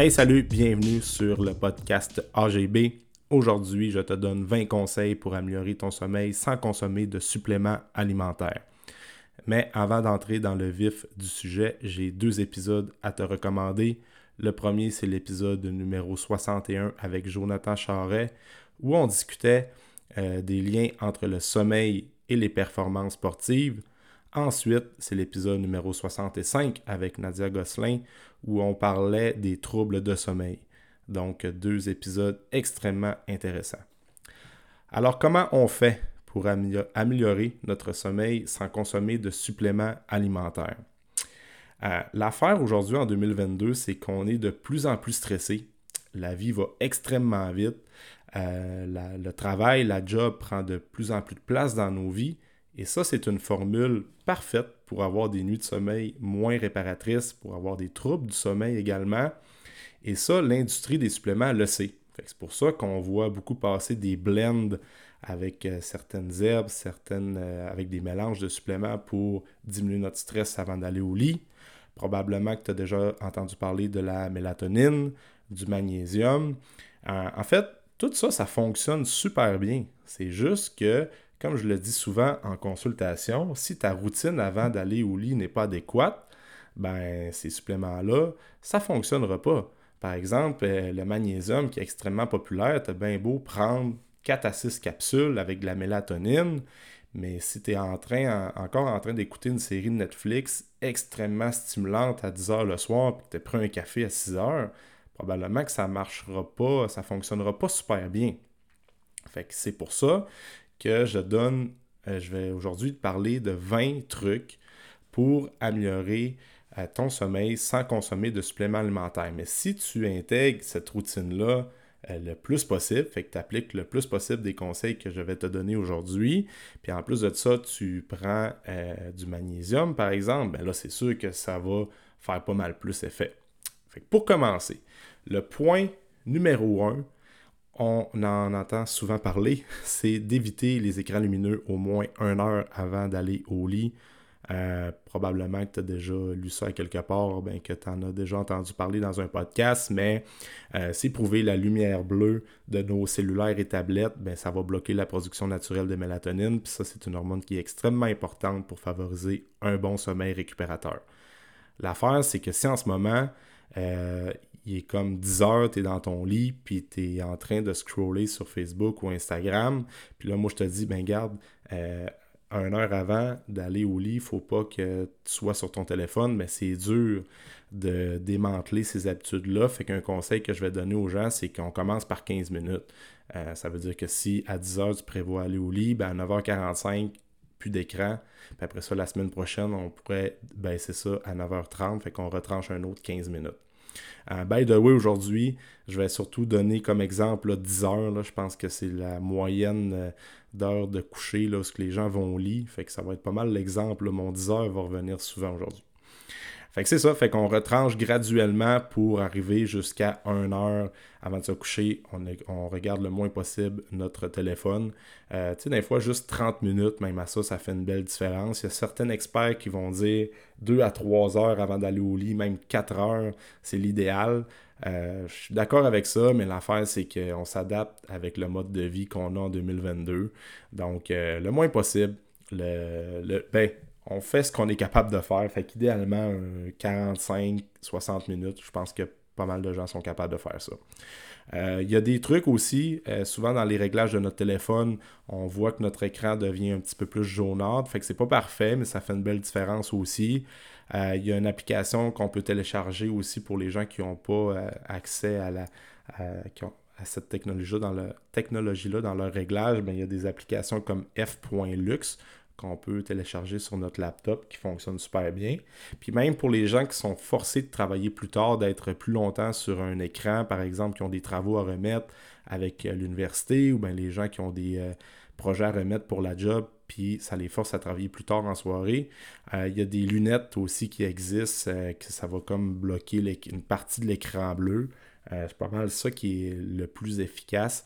Hey, salut, bienvenue sur le podcast AGB. Aujourd'hui, je te donne 20 conseils pour améliorer ton sommeil sans consommer de suppléments alimentaires. Mais avant d'entrer dans le vif du sujet, j'ai deux épisodes à te recommander. Le premier, c'est l'épisode numéro 61 avec Jonathan Charret, où on discutait euh, des liens entre le sommeil et les performances sportives. Ensuite, c'est l'épisode numéro 65 avec Nadia Gosselin, où on parlait des troubles de sommeil. Donc, deux épisodes extrêmement intéressants. Alors, comment on fait pour améliorer notre sommeil sans consommer de suppléments alimentaires? Euh, l'affaire aujourd'hui en 2022, c'est qu'on est de plus en plus stressé. La vie va extrêmement vite. Euh, le travail, la job prend de plus en plus de place dans nos vies. Et ça, c'est une formule parfaite pour avoir des nuits de sommeil moins réparatrices, pour avoir des troubles du sommeil également. Et ça, l'industrie des suppléments le sait. C'est pour ça qu'on voit beaucoup passer des blends avec euh, certaines herbes, certaines, euh, avec des mélanges de suppléments pour diminuer notre stress avant d'aller au lit. Probablement que tu as déjà entendu parler de la mélatonine, du magnésium. Euh, en fait, tout ça, ça fonctionne super bien. C'est juste que, comme je le dis souvent en consultation, si ta routine avant d'aller au lit n'est pas adéquate, ben ces suppléments-là, ça ne fonctionnera pas. Par exemple, euh, le magnésium qui est extrêmement populaire, tu as bien beau prendre 4 à 6 capsules avec de la mélatonine, mais si tu es encore en train d'écouter une série de Netflix extrêmement stimulante à 10 h le soir, puis que tu as pris un café à 6 h, probablement que ça ne marchera pas, ça ne fonctionnera pas super bien. Fait que c'est pour ça que je donne, euh, je vais aujourd'hui te parler de 20 trucs pour améliorer euh, ton sommeil sans consommer de suppléments alimentaires. Mais si tu intègres cette routine-là euh, le plus possible, fait que tu appliques le plus possible des conseils que je vais te donner aujourd'hui, puis en plus de ça, tu prends du magnésium, par exemple, ben là, c'est sûr que ça va faire pas mal plus effet. Fait que pour commencer, le point numéro un, on en entend souvent parler, c'est d'éviter les écrans lumineux au moins une heure avant d'aller au lit. Euh, probablement que tu as déjà lu ça quelque part, ben, que tu en as déjà entendu parler dans un podcast, mais euh, c'est prouvé, la lumière bleue de nos cellulaires et tablettes, ben, ça va bloquer la production naturelle de mélatonine, puis ça, c'est une hormone qui est extrêmement importante pour favoriser un bon sommeil récupérateur. L'affaire, c'est que si en ce moment, euh, il est comme 10 heures, tu es dans ton lit, puis tu es en train de scroller sur Facebook ou Instagram. Puis là, moi, je te dis, ben garde, euh, une heure avant d'aller au lit, il faut pas que tu sois sur ton téléphone, mais c'est dur de démanteler ces habitudes-là. Fait qu'un conseil que je vais donner aux gens, c'est qu'on commence par 15 minutes. Euh, ça veut dire que si à 10 heures, tu prévois aller au lit, ben à 9h45, plus d'écran. Puis après ça, la semaine prochaine, on pourrait baisser ça à 9h30, fait qu'on retranche un autre 15 minutes. Euh, by the way, aujourd'hui, je vais surtout donner comme exemple 10 heures. je pense que c'est la moyenne euh, d'heures de coucher où les gens vont au lit. Fait que ça va être pas mal l'exemple. Mon 10 heures va revenir souvent aujourd'hui. Fait que c'est ça, fait qu'on retranche graduellement pour arriver jusqu'à 1 heure avant de se coucher. On, regarde le moins possible notre téléphone. Euh, tu sais, des fois, juste 30 minutes, même à ça, ça fait une belle différence. Il y a certains experts qui vont dire 2 à 3 heures avant d'aller au lit, même 4 heures, c'est l'idéal. Euh, je suis d'accord avec ça, mais l'affaire, c'est qu'on s'adapte avec le mode de vie qu'on a en 2022. Donc, euh, le moins possible. Le, le, ben, on fait ce qu'on est capable de faire. Fait qu'idéalement, 45, 60 minutes, je pense que pas mal de gens sont capables de faire ça. Euh, il y a des trucs aussi, euh, souvent dans les réglages de notre téléphone, on voit que notre écran devient un petit peu plus jaunâtre. Fait que c'est pas parfait, mais ça fait une belle différence aussi. Euh, il y a une application qu'on peut télécharger aussi pour les gens qui n'ont pas accès à cette technologie-là dans, technologie dans leur réglage, ben, il y a des applications comme f.lux qu'on peut télécharger sur notre laptop qui fonctionne super bien. Puis même pour les gens qui sont forcés de travailler plus tard, d'être plus longtemps sur un écran, par exemple, qui ont des travaux à remettre avec euh, l'université, ou bien les gens qui ont des euh, projets à remettre pour la job, puis ça les force à travailler plus tard en soirée. Euh, il y a des lunettes aussi qui existent, que ça va comme bloquer une partie de l'écran bleu. c'est pas mal ça qui est le plus efficace.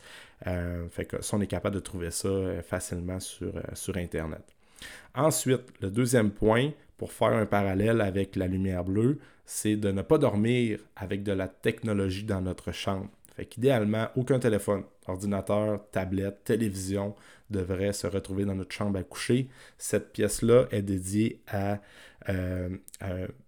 fait que ça, on est capable de trouver ça facilement sur, sur Internet. Ensuite, le deuxième point, pour faire un parallèle avec la lumière bleue, c'est de ne pas dormir avec de la technologie dans notre chambre. Fait qu'idéalement, aucun téléphone, ordinateur, tablette, télévision devrait se retrouver dans notre chambre à coucher. Cette pièce-là est dédiée à, euh,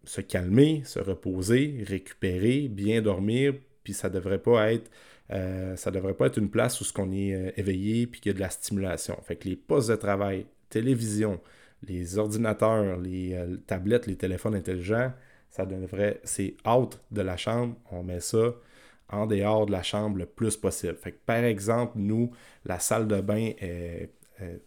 se calmer, se reposer, récupérer, bien dormir, puis ça devrait pas être euh, ça devrait pas être une place où ce qu'on est euh, éveillé puis qu'il y a de la stimulation. Fait que les postes de travail, télévision, les ordinateurs, les tablettes, les téléphones intelligents, ça devrait, c'est out de la chambre, on met ça en dehors de la chambre le plus possible. Fait que, par exemple, nous, la salle de bain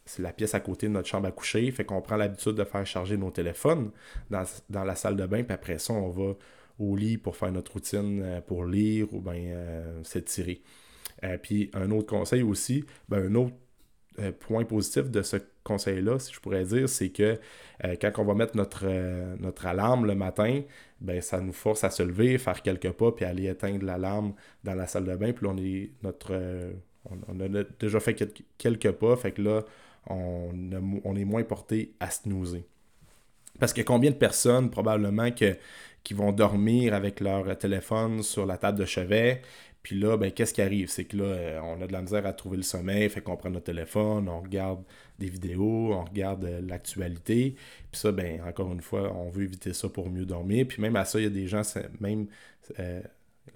c'est la pièce à côté de notre chambre à coucher. Fait qu'on prend l'habitude de faire charger nos téléphones dans, la salle de bain. Puis après ça, on va au lit pour faire notre routine euh, pour lire ou bien euh, s'étirer. Euh, puis un autre conseil aussi, ben, un autre point positif de ce conseil-là, si je pourrais dire, c'est que quand on va mettre notre, notre alarme le matin, ben, ça nous force à se lever, faire quelques pas, puis aller éteindre l'alarme dans la salle de bain. Puis on est notre. On, a déjà fait quelques pas, fait que là, on, on est moins porté à snoozer. Parce que combien de personnes, probablement, que, qui vont dormir avec leur téléphone sur la table de chevet, puis là, ben, qu'est-ce qui arrive? C'est que là, euh, on a de la misère à trouver le sommeil, fait qu'on prend notre téléphone, on regarde des vidéos, on regarde euh, l'actualité. Puis ça, ben, encore une fois, on veut éviter ça pour mieux dormir. Puis même à ça, il y a des gens, même euh,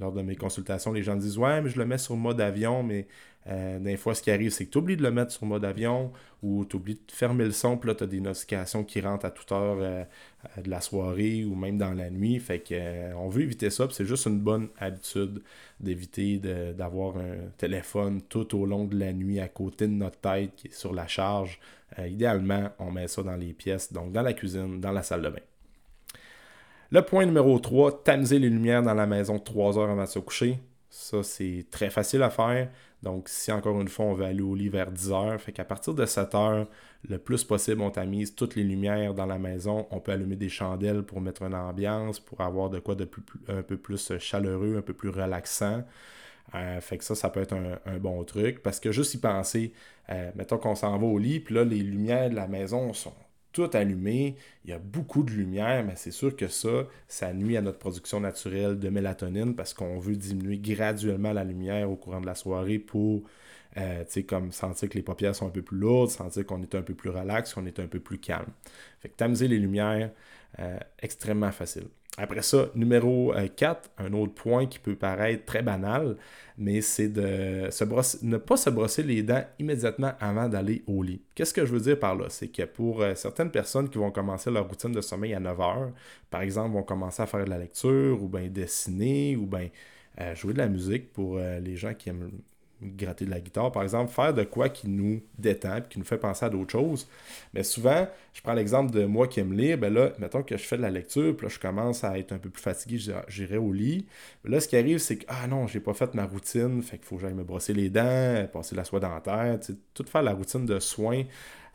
lors de mes consultations, les gens disent Ouais, mais je le mets sur mode avion, mais euh, des fois, ce qui arrive, c'est que tu oublies de le mettre sur mode avion ou tu oublies de fermer le son, puis là, tu as des notifications qui rentrent à toute heure euh, de la soirée ou même dans la nuit. Fait que euh, on veut éviter ça, c'est juste une bonne habitude d'éviter d'avoir un téléphone tout au long de la nuit à côté de notre tête qui est sur la charge. idéalement, on met ça dans les pièces, donc dans la cuisine, dans la salle de bain. Le point numéro 3, tamiser les lumières dans la maison 3 heures avant de se coucher. Ça, c'est très facile à faire. Donc, si encore une fois, on veut aller au lit vers 10 heures, fait qu'à partir de 7 heures, le plus possible, on tamise toutes les lumières dans la maison. On peut allumer des chandelles pour mettre une ambiance, pour avoir de quoi de plus, un peu plus chaleureux, un peu plus relaxant. Euh, fait que ça, ça peut être un, bon truc. Parce que juste y penser, euh, mettons qu'on s'en va au lit, puis là, les lumières de la maison sont tout allumé, il y a beaucoup de lumière, mais c'est sûr que ça, ça nuit à notre production naturelle de mélatonine parce qu'on veut diminuer graduellement la lumière au courant de la soirée pour euh, comme sentir que les paupières sont un peu plus lourdes, sentir qu'on est un peu plus relax, qu'on est un peu plus calme. Fait que tamiser les lumières, euh, extrêmement facile. Après ça, numéro 4, euh, un autre point qui peut paraître très banal, mais c'est de ne pas se brosser les dents immédiatement avant d'aller au lit. Qu'est-ce que je veux dire par là? C'est que pour euh, certaines personnes qui vont commencer leur routine de sommeil à 9 heures, par exemple, vont commencer à faire de la lecture ou bien dessiner ou bien jouer de la musique pour les gens qui aiment gratter de la guitare, par exemple, faire de quoi qui nous détend, qui nous fait penser à d'autres choses. Mais souvent, je prends l'exemple de moi qui aime lire, ben là, mettons que je fais de la lecture, puis là, je commence à être un peu plus fatigué, j'irai au lit. Là, ce qui arrive, c'est que, ah non, j'ai pas fait ma routine, fait qu'il faut que j'aille me brosser les dents, passer la soie dentaire, tout faire la routine de soins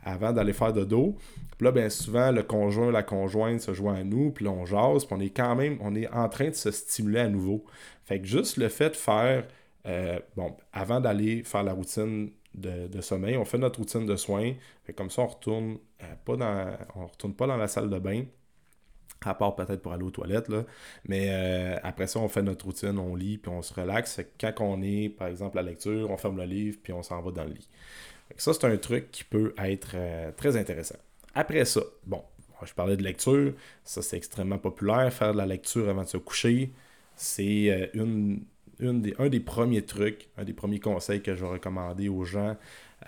avant d'aller faire de dos. Puis là, bien souvent, le conjoint, la conjointe se joint à nous, puis là, on jase, puis on est quand même, on est en train de se stimuler à nouveau. Fait que juste le fait de faire euh, bon, avant d'aller faire la routine de, sommeil, on fait notre routine de soins. comme ça, on retourne euh, pas dans. On retourne pas dans la salle de bain. À part peut-être pour aller aux toilettes, là. Mais euh, après ça, on fait notre routine, on lit, puis on se relaxe. quand on est, par exemple, à la lecture, on ferme le livre, puis on s'en va dans le lit. ça, c'est un truc qui peut être très intéressant. Après ça, bon, je parlais de lecture, ça c'est extrêmement populaire. Faire de la lecture avant de se coucher, c'est une des, un des premiers trucs, un des premiers conseils que je vais recommander aux gens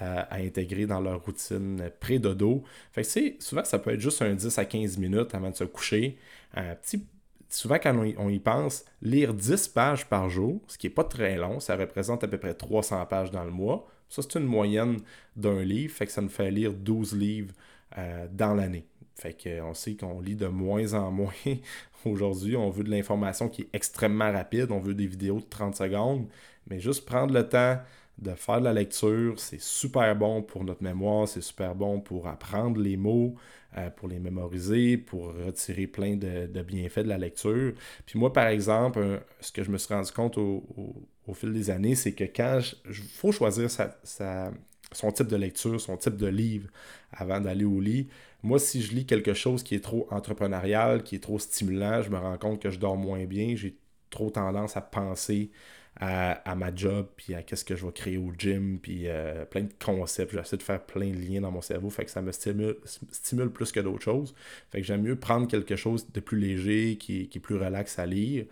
euh, à intégrer dans leur routine pré-dodo. Fait que souvent, ça peut être juste un 10 à 15 minutes avant de se coucher. Un petit, souvent, quand on y, pense, lire 10 pages par jour, ce qui n'est pas très long, ça représente à peu près 300 pages dans le mois. Ça, c'est une moyenne d'un livre, fait que ça nous fait lire 12 livres euh, dans l'année. Fait qu'on sait qu'on lit de moins en moins aujourd'hui. On veut de l'information qui est extrêmement rapide. On veut des vidéos de 30 secondes. Mais juste prendre le temps de faire de la lecture, c'est super bon pour notre mémoire, c'est super bon pour apprendre les mots, euh, pour les mémoriser, pour retirer plein de, bienfaits de la lecture. Puis moi, par exemple, ce que je me suis rendu compte au, fil des années, c'est que quand il faut choisir sa, son type de lecture, son type de livre avant d'aller au lit. Moi, si je lis quelque chose qui est trop entrepreneurial, qui est trop stimulant, je me rends compte que je dors moins bien. J'ai trop tendance à penser à, ma job, puis à qu'est-ce que je vais créer au gym, puis euh, plein de concepts. J'essaie de faire plein de liens dans mon cerveau, fait que ça me stimule, stimule plus que d'autres choses. Fait que j'aime mieux prendre quelque chose de plus léger, qui, qui est plus relax à lire.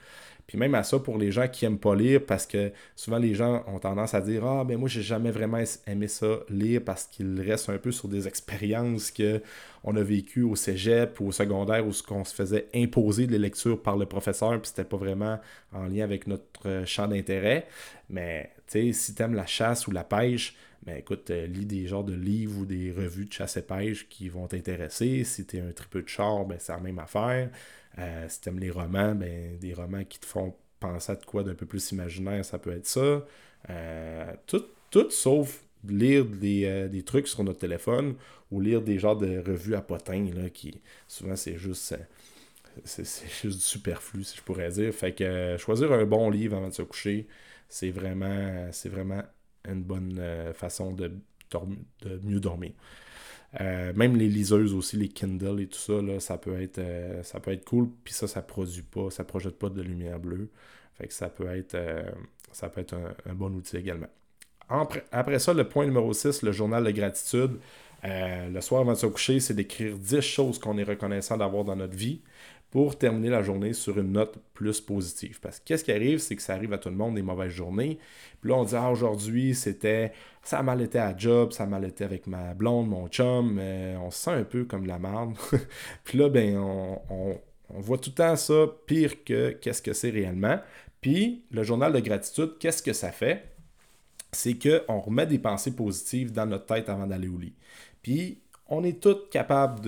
Puis même à ça, pour les gens qui n'aiment pas lire, parce que souvent les gens ont tendance à dire Ah, ben moi, j'ai jamais vraiment aimé ça lire parce qu'il reste un peu sur des expériences qu'on a vécues au cégep ou au secondaire où on se faisait imposer des lectures par le professeur, puis c'était pas vraiment en lien avec notre champ d'intérêt. Mais tu sais, si tu aimes la chasse ou la pêche, ben écoute, euh, lis des genres de livres ou des revues de chasse et pêche qui vont t'intéresser. Si tu es un tripeux de char, ben c'est la même affaire. Euh, si tu aimes les romans, ben, des romans qui te font penser à de quoi d'un peu plus imaginaire, ça peut être ça. Euh, tout, tout sauf lire des, des, trucs sur notre téléphone ou lire des genres de revues à potins, là, qui souvent c'est juste c'est juste du superflu, si je pourrais dire. Fait que choisir un bon livre avant de se coucher, c'est vraiment, vraiment une bonne façon de, de mieux dormir. Euh, même les liseuses aussi, les Kindle et tout ça, là, ça, peut être, euh, ça peut être cool. Puis ça, ça produit pas, ça projette pas de lumière bleue. Fait que ça peut être, euh, ça peut être un, bon outil également. Après, après, ça, le point numéro 6, le journal de gratitude. le soir avant de se coucher, c'est d'écrire 10 choses qu'on est reconnaissant d'avoir dans notre vie pour terminer la journée sur une note plus positive. Parce que qu'est-ce qui arrive, c'est que ça arrive à tout le monde des mauvaises journées. Puis là, on dit, ah, aujourd'hui, c'était, ça a mal été à job, ça a mal été avec ma blonde, mon chum, on se sent un peu comme de la merde. puis là, ben, on, voit tout le temps ça pire que qu'est-ce que c'est réellement. Puis le journal de gratitude, qu'est-ce que ça fait? C'est qu'on remet des pensées positives dans notre tête avant d'aller au lit. Puis on est tous capables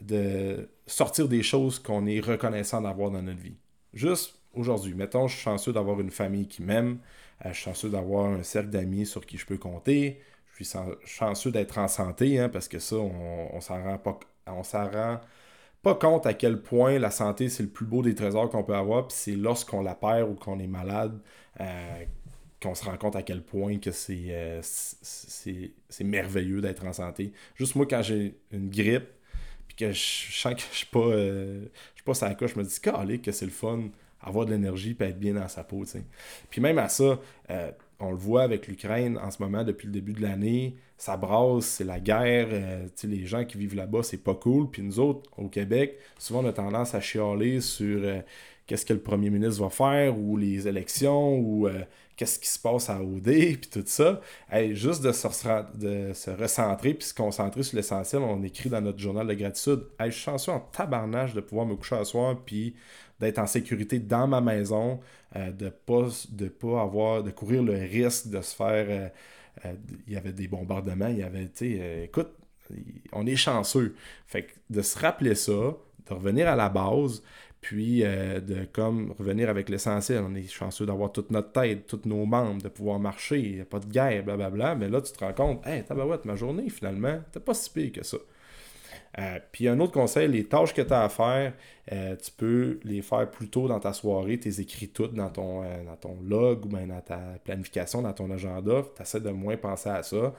de sortir des choses qu'on est reconnaissant d'avoir dans notre vie. Juste aujourd'hui, mettons, je suis chanceux d'avoir une famille qui m'aime, euh, je suis chanceux d'avoir un cercle d'amis sur qui je peux compter, je suis chanceux d'être en santé, hein, parce que ça, on, on s'en rend pas on s'en rend pas compte à quel point la santé, c'est le plus beau des trésors qu'on peut avoir, puis c'est lorsqu'on la perd ou qu'on est malade euh, qu'on se rend compte à quel point que c'est, euh, c'est merveilleux d'être en santé. Juste moi, quand j'ai une grippe, que je sens que je suis pas, euh, je pas je me dis, calé, que c'est le fun, avoir de l'énergie et être bien dans sa peau. Puis même à ça, euh, on le voit avec l'Ukraine en ce moment depuis le début de l'année, ça brasse, c'est la guerre, euh, les gens qui vivent là-bas, c'est pas cool. Puis nous autres, au Québec, souvent on a tendance à chialer sur qu'est-ce que le premier ministre va faire, ou les élections, ou qu'est-ce qui se passe à OD, puis tout ça. juste de se, recentrer puis se concentrer sur l'essentiel, on écrit dans notre journal de gratitude. je suis chanceux en tabarnage de pouvoir me coucher à soir puis d'être en sécurité dans ma maison, euh, de pas de pas avoir de courir le risque de se faire euh, euh, il y avait des bombardements, il y avait tu sais écoute, on est chanceux. Fait que de se rappeler ça, de revenir à la base, puis euh, de comme revenir avec l'essentiel. On est chanceux d'avoir toute notre tête, tous nos membres, de pouvoir marcher, il n'y a pas de guerre, blablabla. Mais là, tu te rends compte, hey, tabarouette, ma journée, finalement, t'es pas si pire que ça. Euh, puis un autre conseil, les tâches que tu as à faire, euh, tu peux les faire plus tôt dans ta soirée, tu les écris toutes dans ton, dans ton log ou bien dans ta planification, dans ton agenda, tu essaies de moins penser à ça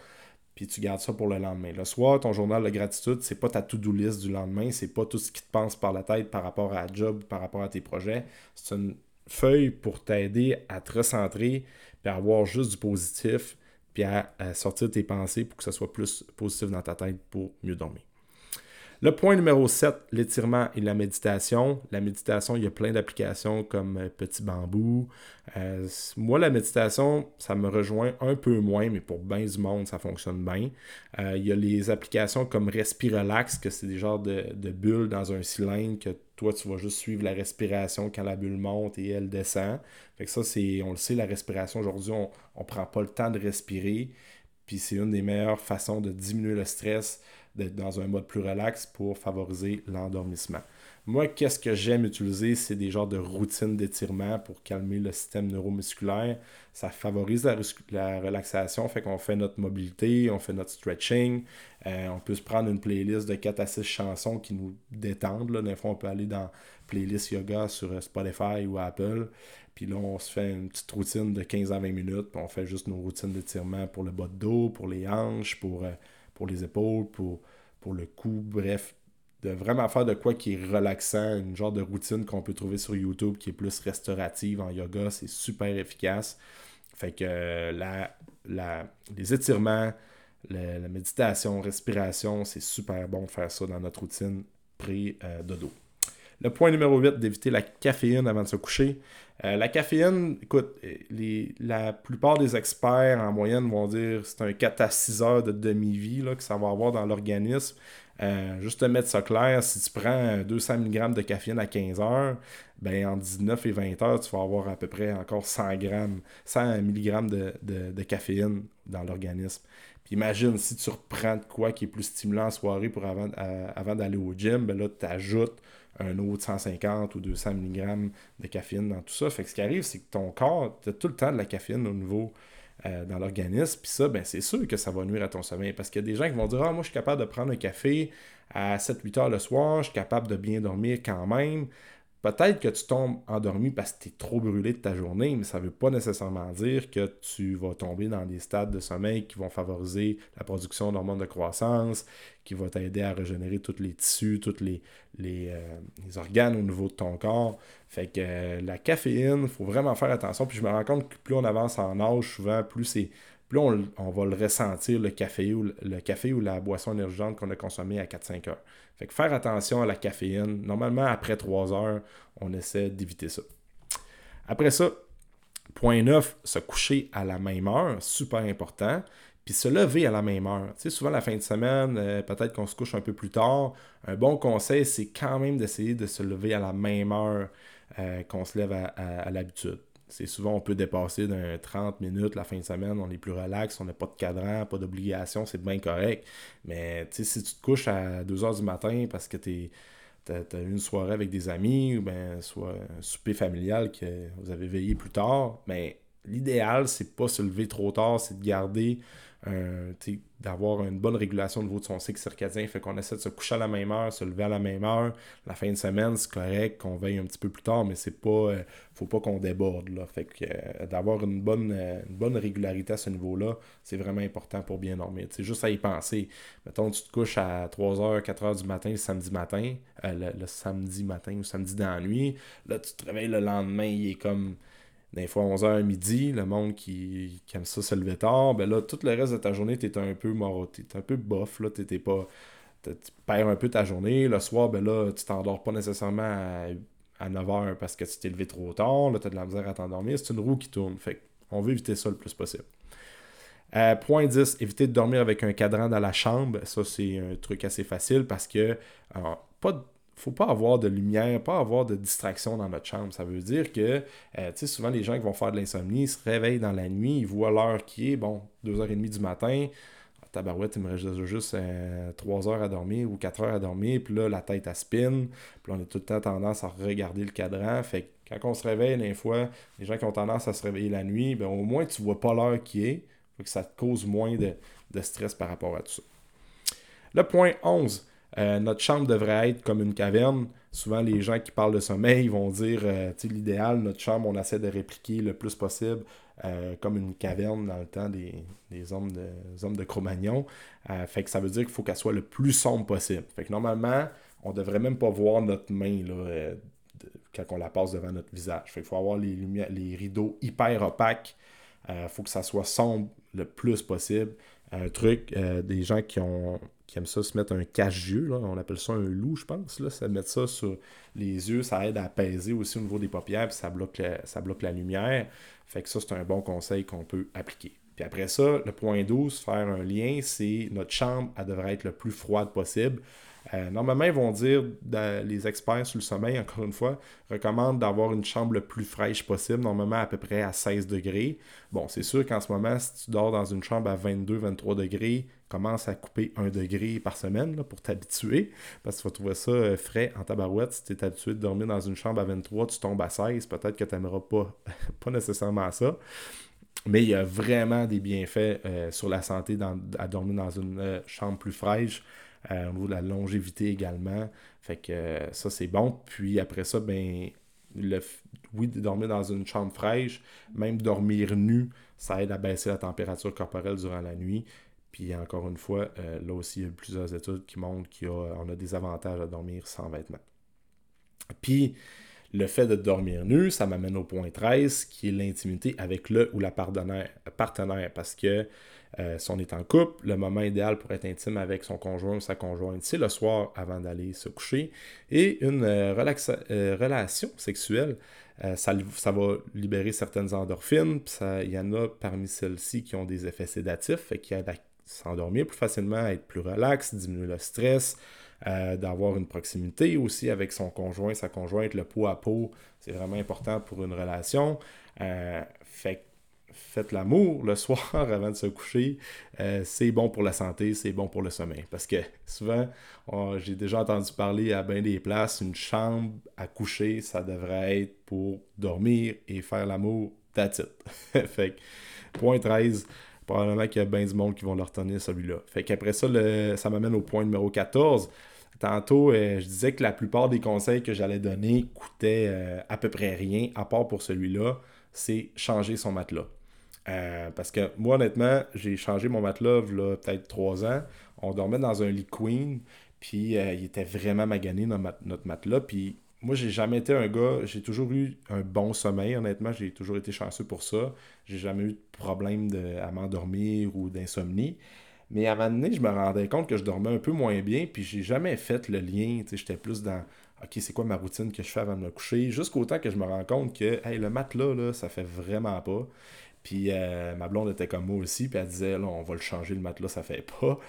puis tu gardes ça pour le lendemain. Le soir, ton journal de gratitude, c'est pas ta to-do list du lendemain, c'est pas tout ce qui te passe par la tête par rapport à la job, par rapport à tes projets. C'est une feuille pour t'aider à te recentrer, puis à avoir juste du positif, puis à, à sortir tes pensées pour que ça soit plus positif dans ta tête pour mieux dormir. Le point numéro 7, l'étirement et la méditation. La méditation, il y a plein d'applications comme euh, Petit Bambou. Euh, moi, la méditation, ça me rejoint un peu moins, mais pour bien du monde, ça fonctionne bien. Euh, il y a les applications comme Respirelax, que c'est des genres de, bulles dans un cylindre que toi, tu vas juste suivre la respiration quand la bulle monte et elle descend. Fait que ça, c'est, on le sait, la respiration, aujourd'hui, on ne prend pas le temps de respirer. Puis c'est une des meilleures façons de diminuer le stress d'être dans un mode plus relax pour favoriser l'endormissement. Moi, qu'est-ce que j'aime utiliser, c'est des genres de routines d'étirement pour calmer le système neuromusculaire. Ça favorise la, relaxation, fait qu'on fait notre mobilité, on fait notre stretching. Euh, on peut se prendre une playlist de 4 à 6 chansons qui nous détendent. Là. Des fois, on peut aller dans playlist yoga sur Spotify ou Apple. Puis là, on se fait une petite routine de 15 à 20 minutes. Puis on fait juste nos routines d'étirement pour le bas de dos, pour les hanches, pour, pour les épaules, pour, pour le cou. Bref, de vraiment faire de quoi qui est relaxant, une genre de routine qu'on peut trouver sur YouTube qui est plus restaurative en yoga, c'est super efficace. Fait que euh, la, la, les étirements, la, méditation, respiration, c'est super bon de faire ça dans notre routine pré-dodo. Le point numéro 8, d'éviter la caféine avant de se coucher. Euh, la caféine, écoute, les, la plupart des experts en moyenne vont dire que c'est un 4 à 6 heures de demi-vie que ça va avoir dans l'organisme. Euh, juste te mettre ça clair, si tu prends 200 mg de caféine à 15 heures, ben en 19 et 20 heures, tu vas avoir à peu près encore 100 grammes, 100 mg de, caféine dans l'organisme. Puis imagine si tu reprends de quoi qui est plus stimulant en soirée pour avant, avant d'aller au gym, ben là, tu ajoutes un autre 150 ou 200 mg de caféine dans tout ça. Fait que ce qui arrive, c'est que ton corps, tu as tout le temps de la caféine au niveau euh, dans l'organisme. Puis ça, ben, c'est sûr que ça va nuire à ton sommeil. Parce qu'il y a des gens qui vont dire Ah, moi, je suis capable de prendre un café à 7-8 heures le soir, je suis capable de bien dormir quand même. Peut-être que tu tombes endormi parce que tu es trop brûlé de ta journée, mais ça ne veut pas nécessairement dire que tu vas tomber dans des stades de sommeil qui vont favoriser la production d'hormones de croissance, qui vont t'aider à régénérer tous les tissus, tous les, euh, organes au niveau de ton corps. Fait que euh, la caféine, il faut vraiment faire attention. Puis je me rends compte que plus on avance en âge, souvent, plus c'est plus on, va le ressentir, le café ou, le café ou la boisson énergisante qu'on a consommé à 4-5 heures. Fait que faire attention à la caféine. Normalement, après 3 heures, on essaie d'éviter ça. Après ça, point 9, se coucher à la même heure, super important. Puis se lever à la même heure. Souvent la fin de semaine, euh, peut-être qu'on se couche un peu plus tard. Un bon conseil, c'est quand même d'essayer de se lever à la même heure euh, qu'on se lève à l'habitude. C'est souvent, on peut dépasser d'un 30 minutes la fin de semaine, on est plus relax, on n'a pas de cadran, pas d'obligation, c'est bien correct. Mais si tu te couches à 2 h du matin parce que tu as, une soirée avec des amis, ou ben, soit un souper familial que vous avez veillé plus tard, mais l'idéal, c'est pas se lever trop tard, c'est de garder d'avoir une bonne régulation au niveau de son cycle circadien. Fait qu'on essaie de se coucher à la même heure, se lever à la même heure. La fin de semaine, c'est correct qu'on veille un petit peu plus tard, mais c'est pas. Euh, faut pas qu'on déborde. Là. Fait que euh, d'avoir une bonne, euh, bonne régularité à ce niveau-là, c'est vraiment important pour bien dormir. C'est juste à y penser. Mettons, tu te couches à 3h, 4h du matin le samedi matin, le, samedi matin ou samedi dans la nuit. Là, tu te réveilles le lendemain, il est comme des fois 11h midi, le monde qui, aime ça se lever tard, ben là, tout le reste de ta journée, tu es un peu mort, t'es un peu bof, là, t'étais pas. Tu perds un peu ta journée. Le soir, ben là, tu t'endors pas nécessairement à, 9h parce que tu t'es levé trop tard, là, tu as de la misère à t'endormir. C'est une roue qui tourne. Fait on veut éviter ça le plus possible. Euh, point 10, éviter de dormir avec un cadran dans la chambre. Ça, c'est un truc assez facile parce que, pas de faut pas avoir de lumière, pas avoir de distraction dans notre chambre. Ça veut dire que, euh, tu sais, souvent les gens qui vont faire de l'insomnie, se réveillent dans la nuit, ils voient l'heure qui est, bon, 2h30 du matin, tabarouette, il me reste juste 3 euh, heures à dormir ou 4 heures à dormir, puis là, la tête à spin, puis on a tout le temps tendance à regarder le cadran. Fait que quand on se réveille, des fois, les gens qui ont tendance à se réveiller la nuit, ben, au moins tu vois pas l'heure qui est, fait que ça te cause moins de, de stress par rapport à tout ça. Le point 11, euh, notre chambre devrait être comme une caverne. Souvent, les gens qui parlent de sommeil vont dire, euh, l'idéal, notre chambre, on essaie de répliquer le plus possible euh, comme une caverne dans le temps des, hommes de, hommes de Cro-Magnon. fait que ça veut dire qu'il faut qu'elle soit le plus sombre possible. Fait que normalement, on devrait même pas voir notre main quand on la passe devant notre visage. Fait qu'il faut avoir les, les rideaux hyper opaques. Il faut que ça soit sombre le plus possible. Un truc, des gens qui aiment ça se mettre un cache-yeux, on appelle ça un loup, je pense. Ça mettre ça sur les yeux, ça aide à apaiser aussi au niveau des paupières, puis ça bloque, la, ça bloque la lumière. Fait que ça, c'est un bon conseil qu'on peut appliquer. Puis après ça, le point 12, faire un lien, c'est notre chambre, elle devrait être le plus froide possible. Euh, normalement, ils vont dire, les experts sur le sommeil, encore une fois, recommandent d'avoir une chambre le plus fraîche possible, normalement à peu près à 16 degrés. Bon, c'est sûr qu'en ce moment, si tu dors dans une chambre à 22-23 degrés, commence à couper un degré par semaine pour t'habituer, parce que tu vas trouver ça euh, frais en tabarouette. Si tu es habitué de dormir dans une chambre à 23, tu tombes à 16, peut-être que tu n'aimeras pas, pas nécessairement ça. Mais il y a vraiment des bienfaits euh, sur la santé à dormir dans une chambre plus fraîche. Euh, au de la longévité également. Fait que euh, ça, c'est bon. Puis après ça, ben le, oui, dormir dans une chambre fraîche, même dormir nu, ça aide à baisser la température corporelle durant la nuit. Puis encore une fois, euh, là aussi, il y a plusieurs études qui montrent qu'on a, a des avantages à dormir sans vêtements. Puis, le fait de dormir nu, ça m'amène au point 13, qui est l'intimité avec le ou la partenaire. parce que euh, si on est en couple, le moment idéal pour être intime avec son conjoint ou sa conjointe, c'est le soir avant d'aller se coucher. Et une euh, relation sexuelle, ça, ça, va libérer certaines endorphines. Il y en a parmi celles-ci qui ont des effets sédatifs, qui aident à s'endormir plus facilement, être plus relax, diminuer le stress, euh, d'avoir une proximité aussi avec son conjoint, sa conjointe, le pot à pot, c'est vraiment important pour une relation. Euh, fait, faites l'amour le soir avant de se coucher, euh, c'est bon pour la santé, c'est bon pour le sommeil. Parce que souvent, j'ai déjà entendu parler à bien des places, une chambre à coucher, ça devrait être pour dormir et faire l'amour, that's it. fait point 13, probablement qu'il y a bien du monde qui vont leur retenir celui-là. Fait qu'après ça, ça m'amène au point numéro 14. Tantôt, euh, je disais que la plupart des conseils que j'allais donner coûtaient euh, à peu près rien, à part pour celui-là, c'est changer son matelas. Euh, parce que moi, honnêtement, j'ai changé mon matelas il peut-être trois ans. On dormait dans un lit queen, puis il était vraiment magané dans notre matelas. Puis moi, j'ai jamais été un gars, j'ai toujours eu un bon sommeil, honnêtement, j'ai toujours été chanceux pour ça. J'ai jamais eu de problème de, à m'endormir ou d'insomnie. Mais à un moment donné, je me rendais compte que je dormais un peu moins bien, puis j'ai jamais fait le lien. J'étais plus dans OK, c'est quoi ma routine que je fais avant de me coucher, jusqu'au temps que je me rends compte que hey, le matelas, là, ça fait vraiment pas. Puis euh, ma blonde était comme moi aussi, puis elle disait là, on va le changer, le matelas, ça fait pas.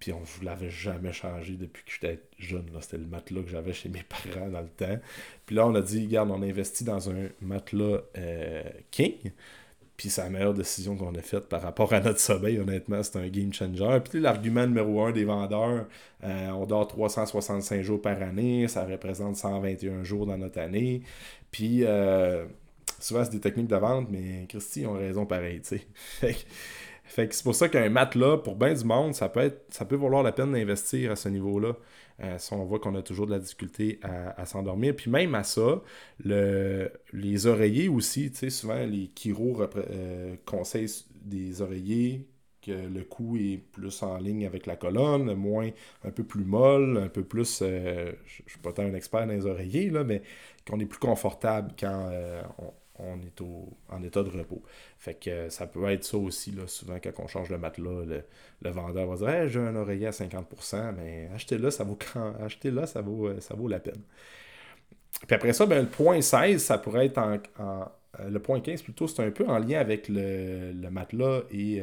Puis on ne l'avait jamais changé depuis que j'étais jeune. C'était le matelas que j'avais chez mes parents dans le temps. Puis là, on a dit, regarde, on a investi dans un matelas euh, King. Puis c'est la meilleure décision qu'on a faite par rapport à notre sommeil, honnêtement, c'est un game changer. Puis l'argument numéro un des vendeurs, euh, on dort 365 jours par année, ça représente 121 jours dans notre année. Puis souvent c'est des techniques de vente, mais Christy, ont raison pareil, tu sais. Fait que c'est pour ça qu'un matelas, pour bien du monde, ça peut, être, ça peut valoir la peine d'investir à ce niveau-là. Euh, si on voit qu'on a toujours de la difficulté à, s'endormir. Puis même à ça, les oreillers aussi, tu sais, souvent les chiro euh, conseillent des oreillers que le cou est plus en ligne avec la colonne, moins un peu plus molle, un peu plus, euh, je ne suis pas tant un expert dans les oreillers, là, mais qu'on est plus confortable quand on, on est en état de repos. Fait que euh, ça peut être ça aussi, là, souvent quand on change le matelas, le, vendeur va dire j'ai un oreiller à 50%, mais achetez-le, ça vaut achetez-le, ça vaut, euh, ça vaut la peine. Puis après ça, ben, le point 16, ça pourrait être en, euh, le point 15 plutôt, c'est un peu en lien avec le, matelas et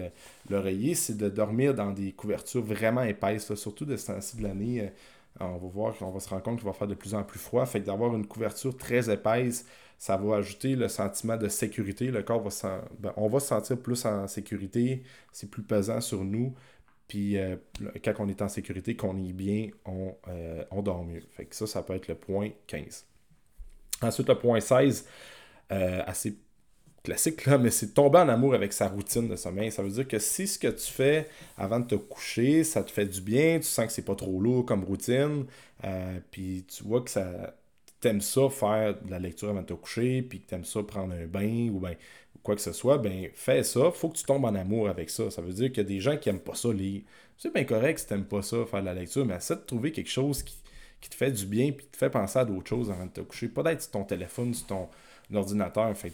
l'oreiller, c'est de dormir dans des couvertures vraiment épaisses, surtout de ce temps-ci de l'année. On va voir qu'on va se rendre compte qu'il va faire de plus en plus froid. Fait que d'avoir une couverture très épaisse, ça va ajouter le sentiment de sécurité. Le corps va ben, on va se sentir plus en sécurité, c'est plus pesant sur nous. Puis euh, quand on est en sécurité, qu'on est bien, euh, on, dort mieux. Fait que ça, ça peut être le point 15. Ensuite, le point 16, euh, assez classique là, mais c'est tomber en amour avec sa routine de sommeil. Ça veut dire que si ce que tu fais avant de te coucher, ça te fait du bien, tu sens que c'est pas trop lourd comme routine, puis tu vois que ça t'aimes ça faire de la lecture avant de te coucher, puis que t'aimes ça prendre un bain ou ben quoi que ce soit, ben fais ça. Faut que tu tombes en amour avec ça. Ça veut dire qu'il y a des gens qui aiment pas ça lire. C'est bien correct si t'aimes pas ça, faire de la lecture, mais essaie de trouver quelque chose qui, te fait du bien puis te fait penser à d'autres choses avant de te coucher. Pas d'être sur ton téléphone, sur ton ordinateur, faire,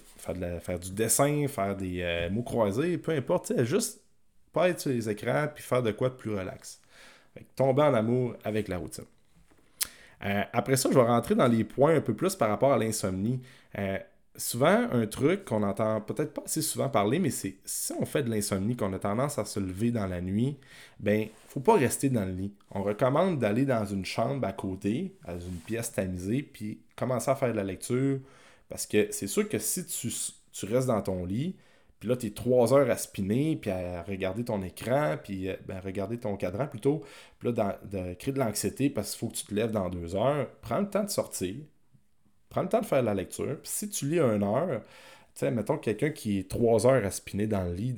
faire du dessin, faire des euh, mots croisés, peu importe, juste pas être sur les écrans puis faire de quoi de plus relax. tomber en amour avec la routine. Euh, après ça, je vais rentrer dans les points un peu plus par rapport à l'insomnie. Euh, souvent, un truc qu'on entend peut-être pas assez souvent parler, mais c'est si on fait de l'insomnie, qu'on a tendance à se lever dans la nuit, ben, faut pas rester dans le lit. On recommande d'aller dans une chambre à côté, dans une pièce tamisée, puis commencer à faire de la lecture. Parce que c'est sûr que si tu, tu restes dans ton lit, puis là, tu es trois heures à spinner, puis à regarder ton écran, puis euh, ben, regarder ton cadran plutôt. Puis là, de créer de l'anxiété parce qu'il faut que tu te lèves dans deux heures. Prends le temps de sortir. Prends le temps de faire la lecture. Puis si tu lis une heure, tu sais, mettons quelqu'un qui est trois heures à spinner dans le lit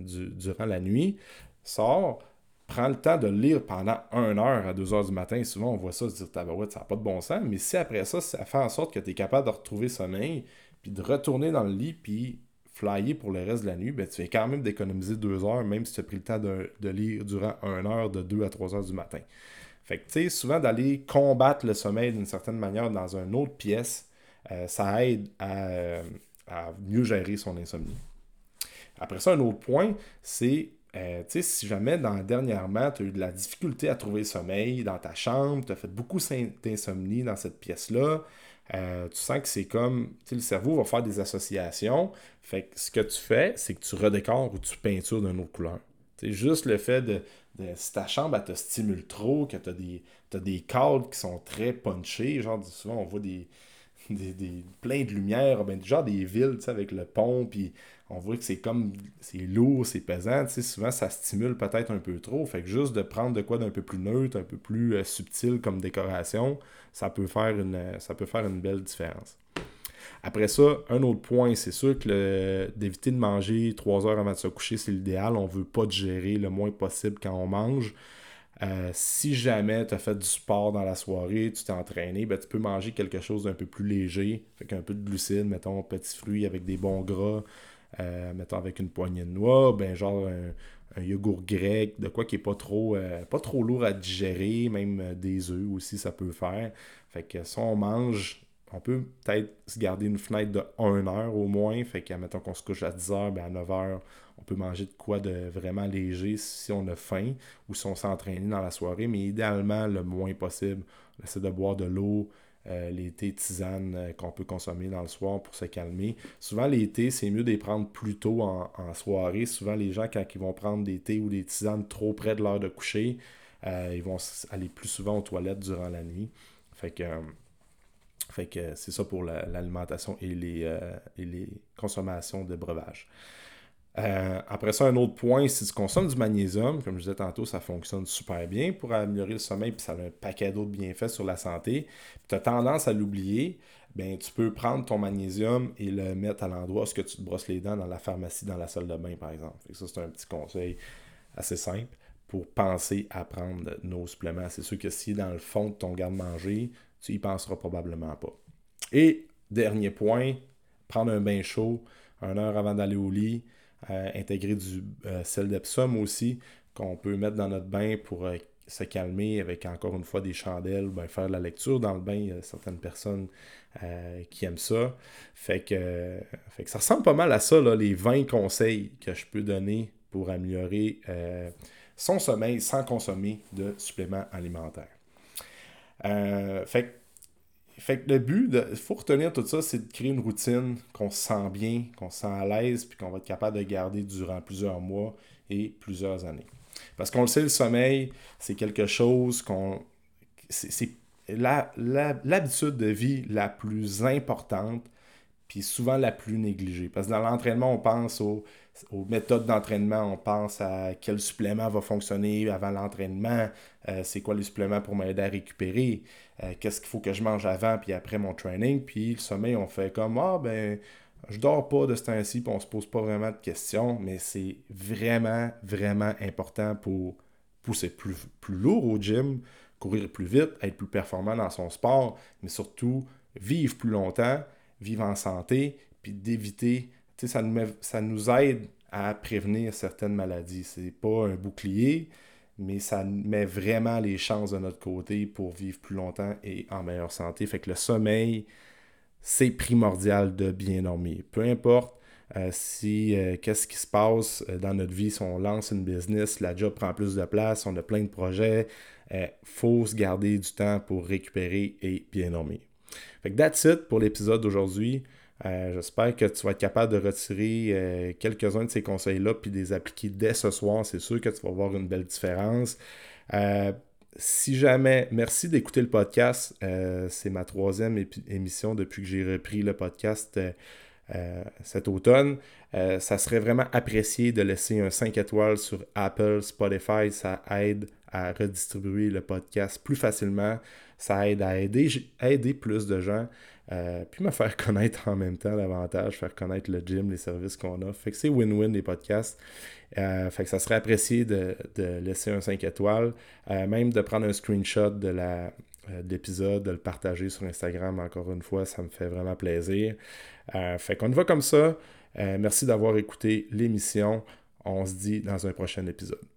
durant la nuit, sort, prends le temps de lire pendant 1 heure à 2 heures du matin. Souvent, on voit ça, se dire, ça n'a pas de bon sens. Mais si après ça, ça fait en sorte que tu es capable de retrouver sommeil, puis de retourner dans le lit, puis flyer pour le reste de la nuit, ben, tu vas quand même d'économiser 2 heures, même si tu as pris le temps de, lire durant 1 heure de 2 à 3 heures du matin. Fait que, tu sais, souvent d'aller combattre le sommeil d'une certaine manière dans une autre pièce, euh, ça aide à, à mieux gérer son insomnie. Après ça, un autre point, c'est euh, si jamais dans, dernièrement, tu as eu de la difficulté à trouver sommeil dans ta chambre, tu as fait beaucoup d'insomnie dans cette pièce-là, euh, tu sens que c'est comme, le cerveau va faire des associations. Fait que ce que tu fais, c'est que tu redécores ou tu peintures d'une autre couleur. C'est juste le fait de, si ta chambre te stimule trop, que tu as des, as des cadres qui sont très punchés, genre souvent on voit des, des, plein de lumière, ben, genre des villes avec le pont, puis on voit que c'est comme c'est lourd, c'est pesant. Souvent, ça stimule peut-être un peu trop. Fait que juste de prendre de quoi d'un peu plus neutre, un peu plus euh, subtil comme décoration, ça peut faire une, ça peut faire une belle différence. Après ça, un autre point, c'est sûr que d'éviter de manger trois heures avant de se coucher, c'est l'idéal. On ne veut pas digérer le moins possible quand on mange. Euh, si jamais tu as fait du sport dans la soirée, tu t'es entraîné, ben, tu peux manger quelque chose d'un peu plus léger, avec un peu de glucides, mettons, petits fruits avec des bons gras, euh, mettons avec une poignée de noix, ben genre un, yogourt grec, de quoi qui est pas trop, euh, pas trop lourd à digérer, même des œufs aussi ça peut faire. Fait que si on mange, on peut peut-être se garder une fenêtre de 1 heure au moins. Fait que mettons qu'on se couche à 10 heures, ben à 9 heures, on peut manger de quoi de vraiment léger si on a faim ou si on s'entraîne dans la soirée, mais idéalement le moins possible. On de boire de l'eau, euh, les thés tisanes euh, qu'on peut consommer dans le soir pour se calmer. Souvent, les thés, c'est mieux de les prendre plus tôt en, soirée. Souvent, les gens, quand ils vont prendre des thés ou des tisanes trop près de l'heure de coucher, euh, ils vont aller plus souvent aux toilettes durant la nuit. Fait que, fait que c'est ça pour l'alimentation et, les, et les consommations de breuvages. Euh, après ça, un autre point, si tu consommes du magnésium, comme je disais tantôt, ça fonctionne super bien pour améliorer le sommeil, puis ça a un paquet d'autres bienfaits sur la santé. tu as tendance à l'oublier, ben tu peux prendre ton magnésium et le mettre à l'endroit où tu te brosses les dents dans la pharmacie, dans la salle de bain, par exemple. ça, c'est un petit conseil assez simple pour penser à prendre nos suppléments. C'est sûr que si dans le fond de ton garde-manger, tu y penseras probablement pas. Et dernier point, prendre un bain chaud une heure avant d'aller au lit intégrer du euh, sel d'Epsom aussi, qu'on peut mettre dans notre bain pour euh, se calmer avec encore une fois des chandelles, ben, faire de la lecture dans le bain. Il y a certaines personnes euh, qui aiment ça. Fait que, fait que ça ressemble pas mal à ça, les 20 conseils que je peux donner pour améliorer son sommeil sans consommer de suppléments alimentaires. fait fait que le but, il faut retenir tout ça, c'est de créer une routine qu'on se sent bien, qu'on se sent à l'aise, puis qu'on va être capable de garder durant plusieurs mois et plusieurs années. Parce qu'on le sait, le sommeil, c'est quelque chose qu'on. C'est l'habitude de vie la plus importante, puis souvent la plus négligée. Parce que dans l'entraînement, on pense aux, méthodes d'entraînement, on pense à quel supplément va fonctionner avant l'entraînement, euh, c'est quoi les suppléments pour m'aider à récupérer, euh, qu'est-ce qu'il faut que je mange avant puis après mon training? Puis le sommeil, on fait comme Ah, ben, je dors pas de ce temps-ci, puis on se pose pas vraiment de questions, mais c'est vraiment, vraiment important pour pousser plus lourd au gym, courir plus vite, être plus performant dans son sport, mais surtout vivre plus longtemps, vivre en santé, puis d'éviter, ça nous, ça nous aide à prévenir certaines maladies. C'est pas un bouclier, mais ça met vraiment les chances de notre côté pour vivre plus longtemps et en meilleure santé. Fait que le sommeil, c'est primordial de bien dormir. Peu importe euh, si euh, qu'est-ce qui se passe euh, dans notre vie, si on lance une business, la job prend plus de place, on a plein de projets, il faut se garder du temps pour récupérer et bien dormir. Fait que that's it pour l'épisode d'aujourd'hui. Euh, j'espère que tu vas être capable de retirer euh, quelques-uns de ces conseils-là puis de les appliquer dès ce soir. C'est sûr que tu vas voir une belle différence. Euh, si jamais, merci d'écouter le podcast. c'est ma troisième émission depuis que j'ai repris le podcast cet automne. ça serait vraiment apprécié de laisser un 5 étoiles sur Apple, Spotify. Ça aide à redistribuer le podcast plus facilement. Ça aide à aider, aider plus de gens. puis me faire connaître en même temps davantage, faire connaître le gym, les services qu'on a. Fait que c'est win-win les podcasts. fait que ça serait apprécié de, laisser un 5 étoiles, même de prendre un screenshot de la, l'épisode, de le partager sur Instagram encore une fois, ça me fait vraiment plaisir. fait qu'on va comme ça. merci d'avoir écouté l'émission. On se dit dans un prochain épisode.